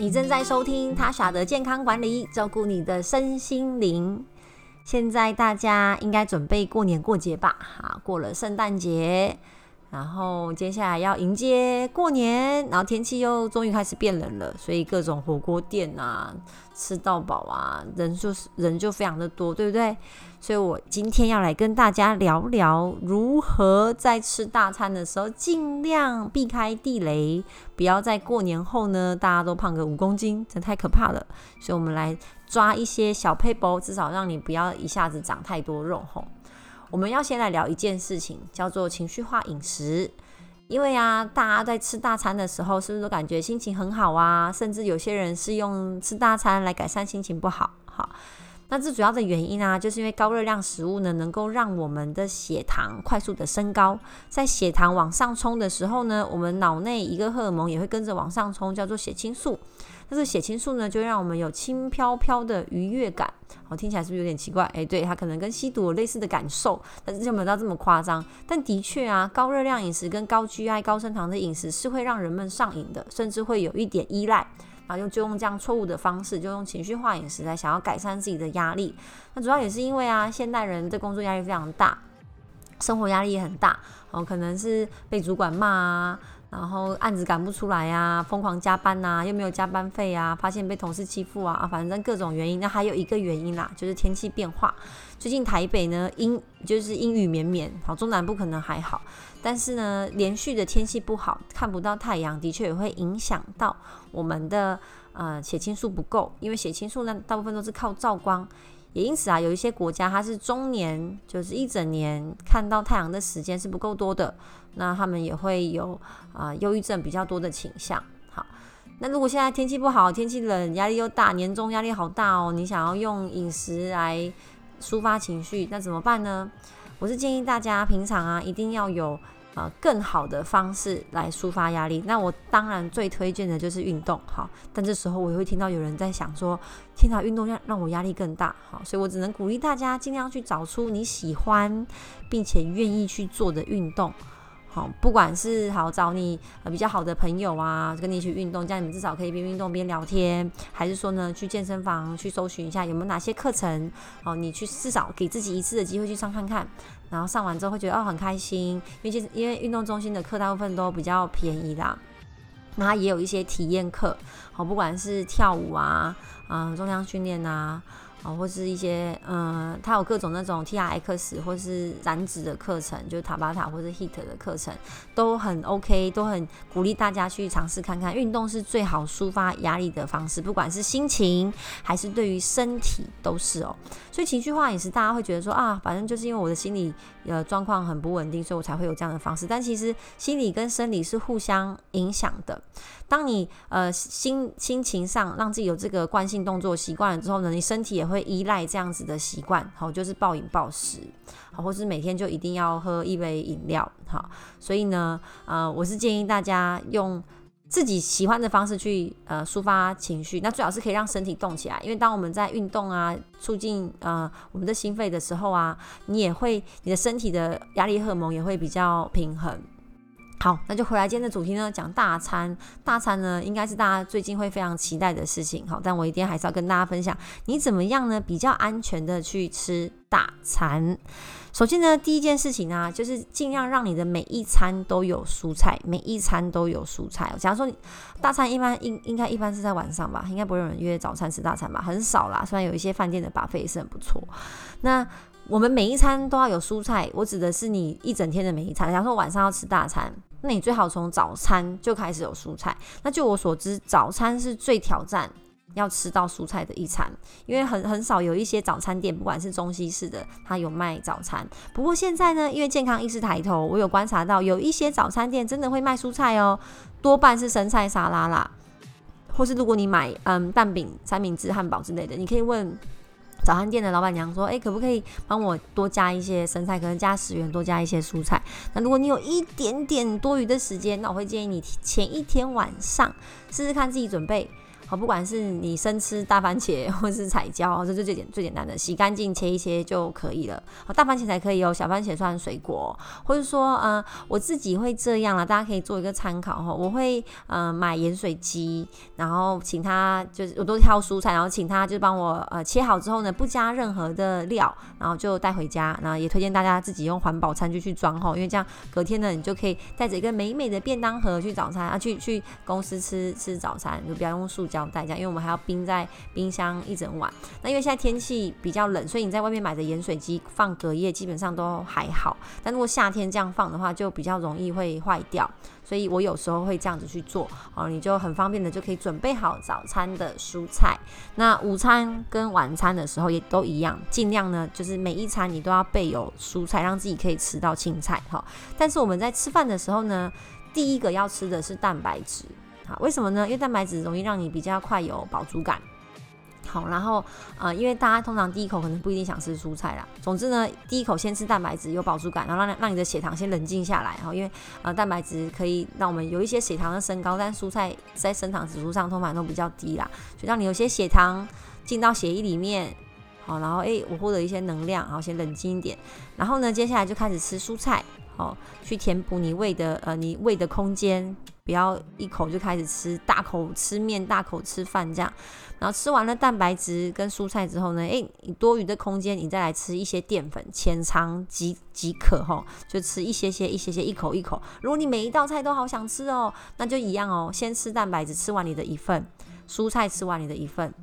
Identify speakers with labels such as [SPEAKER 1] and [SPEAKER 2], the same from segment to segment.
[SPEAKER 1] 你正在收听他傻的健康管理，照顾你的身心灵。现在大家应该准备过年过节吧？哈，过了圣诞节。然后接下来要迎接过年，然后天气又终于开始变冷了，所以各种火锅店啊，吃到饱啊，人就是人就非常的多，对不对？所以我今天要来跟大家聊聊如何在吃大餐的时候尽量避开地雷，不要在过年后呢大家都胖个五公斤，这太可怕了。所以我们来抓一些小配包，至少让你不要一下子长太多肉吼。我们要先来聊一件事情，叫做情绪化饮食。因为啊，大家在吃大餐的时候，是不是都感觉心情很好啊？甚至有些人是用吃大餐来改善心情不好。好，那这主要的原因啊，就是因为高热量食物呢，能够让我们的血糖快速的升高。在血糖往上冲的时候呢，我们脑内一个荷尔蒙也会跟着往上冲，叫做血清素。但是血清素呢，就让我们有轻飘飘的愉悦感。哦，听起来是不是有点奇怪？诶，对，它可能跟吸毒有类似的感受，但是就没有到这么夸张。但的确啊，高热量饮食跟高 GI、高升糖的饮食是会让人们上瘾的，甚至会有一点依赖。然后用就用这样错误的方式，就用情绪化饮食来想要改善自己的压力。那主要也是因为啊，现代人的工作压力非常大，生活压力也很大。哦，可能是被主管骂啊。然后案子赶不出来呀，疯狂加班呐，又没有加班费啊，发现被同事欺负啊，反正各种原因。那还有一个原因啦，就是天气变化。最近台北呢阴就是阴雨绵绵，好中南部可能还好，但是呢连续的天气不好，看不到太阳，的确也会影响到我们的呃血清素不够，因为血清素呢大部分都是靠照光。也因此啊，有一些国家它是中年，就是一整年看到太阳的时间是不够多的，那他们也会有啊忧郁症比较多的倾向。好，那如果现在天气不好，天气冷，压力又大，年终压力好大哦，你想要用饮食来抒发情绪，那怎么办呢？我是建议大家平常啊一定要有。呃，更好的方式来抒发压力。那我当然最推荐的就是运动，好。但这时候我会听到有人在想说，天哪，运动让让我压力更大，好。所以我只能鼓励大家尽量去找出你喜欢并且愿意去做的运动。不管是好找你呃比较好的朋友啊，跟你一起运动，这样你们至少可以边运动边聊天，还是说呢去健身房去搜寻一下有没有哪些课程，哦，你去至少给自己一次的机会去上看看，然后上完之后会觉得哦很开心，因为其实因为运动中心的课大部分都比较便宜啦，那也有一些体验课，好，不管是跳舞啊，嗯，重量训练啊。啊，或是一些嗯，它有各种那种 T R X 或是燃脂的课程，就是塔巴塔或者 Heat 的课程，都很 OK，都很鼓励大家去尝试看看。运动是最好抒发压力的方式，不管是心情还是对于身体都是哦。所以情绪化饮食，大家会觉得说啊，反正就是因为我的心理呃状况很不稳定，所以我才会有这样的方式。但其实心理跟生理是互相影响的。当你呃心心情上让自己有这个惯性动作习惯了之后呢，你身体也会依赖这样子的习惯，好，就是暴饮暴食，好，或是每天就一定要喝一杯饮料，好，所以呢，呃，我是建议大家用。自己喜欢的方式去呃抒发情绪，那最好是可以让身体动起来，因为当我们在运动啊，促进呃我们的心肺的时候啊，你也会你的身体的压力荷尔蒙也会比较平衡。好，那就回来今天的主题呢，讲大餐。大餐呢，应该是大家最近会非常期待的事情。好，但我一定还是要跟大家分享，你怎么样呢？比较安全的去吃大餐。首先呢，第一件事情呢，就是尽量让你的每一餐都有蔬菜，每一餐都有蔬菜。假如说大餐一般应应该一般是在晚上吧，应该不会有人约早餐吃大餐吧，很少啦。虽然有一些饭店的把费也是很不错。那我们每一餐都要有蔬菜，我指的是你一整天的每一餐。假如说晚上要吃大餐。那你最好从早餐就开始有蔬菜。那就我所知，早餐是最挑战要吃到蔬菜的一餐，因为很很少有一些早餐店，不管是中西式的，它有卖早餐。不过现在呢，因为健康意识抬头，我有观察到有一些早餐店真的会卖蔬菜哦，多半是生菜沙拉啦，或是如果你买嗯蛋饼、三明治、汉堡之类的，你可以问。早餐店的老板娘说：“哎，可不可以帮我多加一些生菜？可能加十元，多加一些蔬菜。那如果你有一点点多余的时间，那我会建议你前一天晚上试试看自己准备。好，不管是你生吃大番茄或是彩椒，这是最简最简单的，洗干净切一切就可以了。好，大番茄才可以哦，小番茄算水果，或者说，呃，我自己会这样了，大家可以做一个参考哈。我会呃买盐水鸡，然后请他就是我都挑蔬菜，然后请他就帮我呃切好之后呢，不加任何的料，然后就带回家。然后也推荐大家自己用环保餐具去装哈，因为这样隔天呢，你就可以带着一个美美的便当盒去早餐啊，去去公司吃吃早餐，就不要用塑胶。代价，因为我们还要冰在冰箱一整晚。那因为现在天气比较冷，所以你在外面买的盐水鸡放隔夜基本上都还好。但如果夏天这样放的话，就比较容易会坏掉。所以我有时候会这样子去做，哦，你就很方便的就可以准备好早餐的蔬菜。那午餐跟晚餐的时候也都一样，尽量呢就是每一餐你都要备有蔬菜，让自己可以吃到青菜哈。但是我们在吃饭的时候呢，第一个要吃的是蛋白质。为什么呢？因为蛋白质容易让你比较快有饱足感。好，然后呃，因为大家通常第一口可能不一定想吃蔬菜啦。总之呢，第一口先吃蛋白质有饱足感，然后让让你的血糖先冷静下来。哈，因为呃，蛋白质可以让我们有一些血糖的升高，但蔬菜在升糖指数上通常都比较低啦，所以让你有些血糖进到血液里面。好，然后诶，我获得一些能量，好，先冷静一点。然后呢，接下来就开始吃蔬菜，好，去填补你胃的呃，你胃的空间。不要一口就开始吃，大口吃面，大口吃饭这样。然后吃完了蛋白质跟蔬菜之后呢，诶，你多余的空间你再来吃一些淀粉，浅尝即即可吼，就吃一些些、一些些，一口一口。如果你每一道菜都好想吃哦，那就一样哦，先吃蛋白质，吃完你的一份，蔬菜吃完你的一份，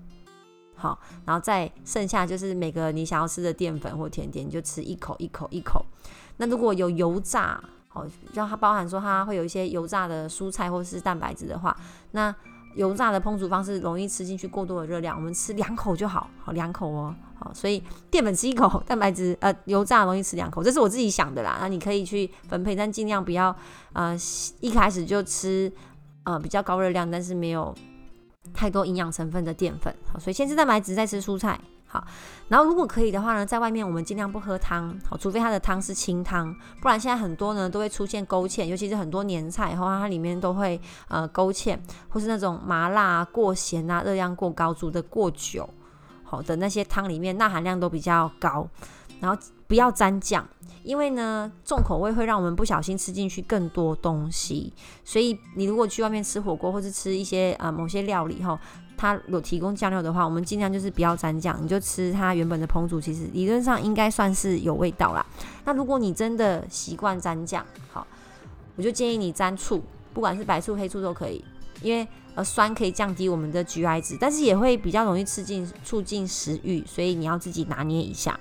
[SPEAKER 1] 好，然后再剩下就是每个你想要吃的淀粉或甜点，你就吃一口一口一口。那如果有油炸，哦，让它包含说它会有一些油炸的蔬菜或是蛋白质的话，那油炸的烹煮方式容易吃进去过多的热量，我们吃两口就好，好两口哦，好，所以淀粉吃一口，蛋白质呃油炸容易吃两口，这是我自己想的啦，那你可以去分配，但尽量不要呃一开始就吃呃比较高热量，但是没有太多营养成分的淀粉，好，所以先吃蛋白质，再吃蔬菜。然后如果可以的话呢，在外面我们尽量不喝汤，好，除非它的汤是清汤，不然现在很多呢都会出现勾芡，尤其是很多年菜，然后它里面都会呃勾芡，或是那种麻辣过咸啊、热量过高、煮的过久，好的那些汤里面钠含量都比较高，然后不要沾酱，因为呢重口味会让我们不小心吃进去更多东西，所以你如果去外面吃火锅或是吃一些呃某些料理哈。它有提供酱料的话，我们尽量就是不要沾酱，你就吃它原本的烹煮，其实理论上应该算是有味道啦。那如果你真的习惯沾酱，好，我就建议你沾醋，不管是白醋、黑醋都可以，因为呃酸可以降低我们的 GI 值，但是也会比较容易吃进促进食欲，所以你要自己拿捏一下。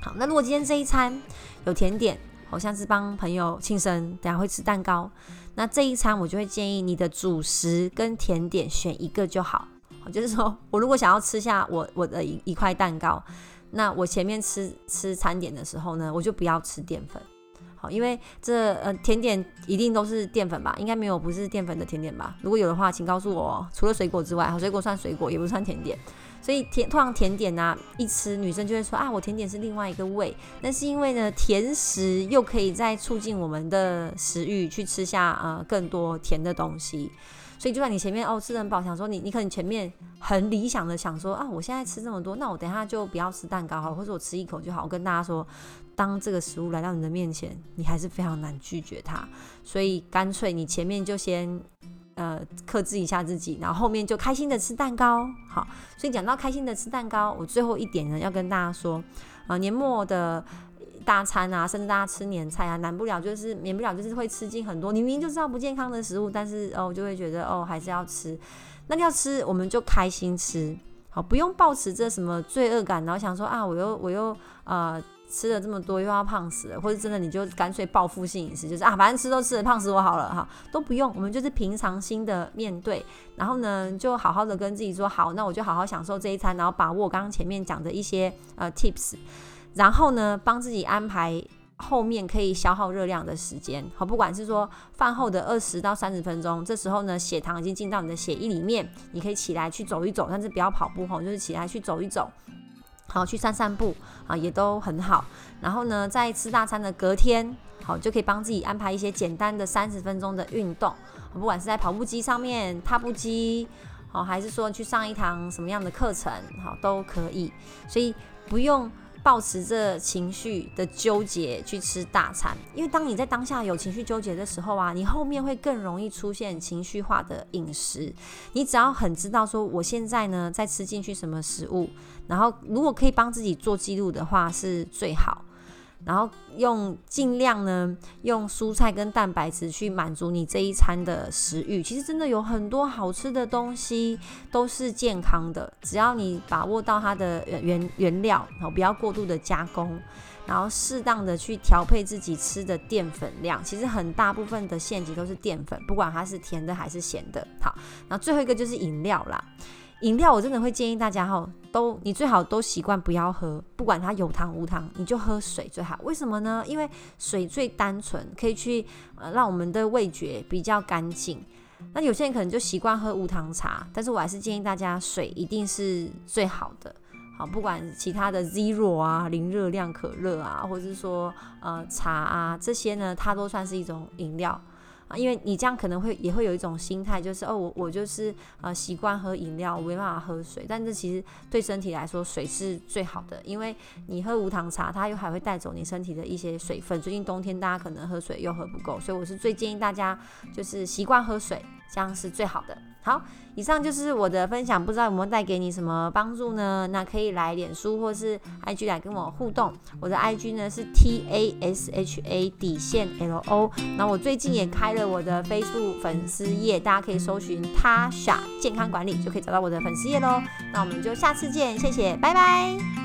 [SPEAKER 1] 好，那如果今天这一餐有甜点，好像是帮朋友庆生，等下会吃蛋糕。那这一餐我就会建议你的主食跟甜点选一个就好，就是说我如果想要吃下我我的一一块蛋糕，那我前面吃吃餐点的时候呢，我就不要吃淀粉，好，因为这呃甜点一定都是淀粉吧？应该没有不是淀粉的甜点吧？如果有的话，请告诉我，除了水果之外，好，水果算水果，也不算甜点。所以甜通常甜点呢，一吃女生就会说啊，我甜点是另外一个味。那是因为呢，甜食又可以再促进我们的食欲，去吃下呃更多甜的东西。所以就算你前面哦吃的很饱，想说你你可能前面很理想的想说啊，我现在吃这么多，那我等下就不要吃蛋糕好了，或者我吃一口就好。我跟大家说，当这个食物来到你的面前，你还是非常难拒绝它。所以干脆你前面就先。呃，克制一下自己，然后后面就开心的吃蛋糕。好，所以讲到开心的吃蛋糕，我最后一点呢，要跟大家说，啊，年末的大餐啊，甚至大家吃年菜啊，难不了就是免不了就是会吃进很多，你明明就知道不健康的食物，但是哦，就会觉得哦，还是要吃。那要吃，我们就开心吃，不用抱持着什么罪恶感，然后想说啊，我又我又呃。吃了这么多又要胖死了，或者真的你就干脆报复性饮食，就是啊，反正吃都吃了，胖死我好了哈，都不用，我们就是平常心的面对，然后呢，就好好的跟自己说好，那我就好好享受这一餐，然后把握刚刚前面讲的一些呃 tips，然后呢，帮自己安排后面可以消耗热量的时间，好，不管是说饭后的二十到三十分钟，这时候呢，血糖已经进到你的血液里面，你可以起来去走一走，但是不要跑步哈，就是起来去走一走。好，去散散步啊，也都很好。然后呢，在吃大餐的隔天，好就可以帮自己安排一些简单的三十分钟的运动，不管是在跑步机上面、踏步机，好，还是说去上一堂什么样的课程，好都可以。所以不用保持着情绪的纠结去吃大餐，因为当你在当下有情绪纠结的时候啊，你后面会更容易出现情绪化的饮食。你只要很知道说，我现在呢在吃进去什么食物，然后如果可以帮自己做记录的话，是最好。然后用尽量呢，用蔬菜跟蛋白质去满足你这一餐的食欲。其实真的有很多好吃的东西都是健康的，只要你把握到它的原原料，然后不要过度的加工，然后适当的去调配自己吃的淀粉量。其实很大部分的陷阱都是淀粉，不管它是甜的还是咸的。好，然后最后一个就是饮料啦。饮料我真的会建议大家哈，都你最好都习惯不要喝，不管它有糖无糖，你就喝水最好。为什么呢？因为水最单纯，可以去呃让我们的味觉比较干净。那有些人可能就习惯喝无糖茶，但是我还是建议大家水一定是最好的。好，不管其他的 zero 啊、零热量可乐啊，或者是说呃茶啊这些呢，它都算是一种饮料。啊，因为你这样可能会也会有一种心态，就是哦，我我就是呃习惯喝饮料，我没办法喝水。但是其实对身体来说，水是最好的，因为你喝无糖茶，它又还会带走你身体的一些水分。最近冬天大家可能喝水又喝不够，所以我是最建议大家就是习惯喝水，这样是最好的。好，以上就是我的分享，不知道有没有带给你什么帮助呢？那可以来脸书或是 IG 来跟我互动。我的 IG 呢是 T A S H A 底线 L O。那我最近也开了我的 Facebook 粉丝页，大家可以搜寻 Tasha 健康管理，就可以找到我的粉丝页喽。那我们就下次见，谢谢，拜拜。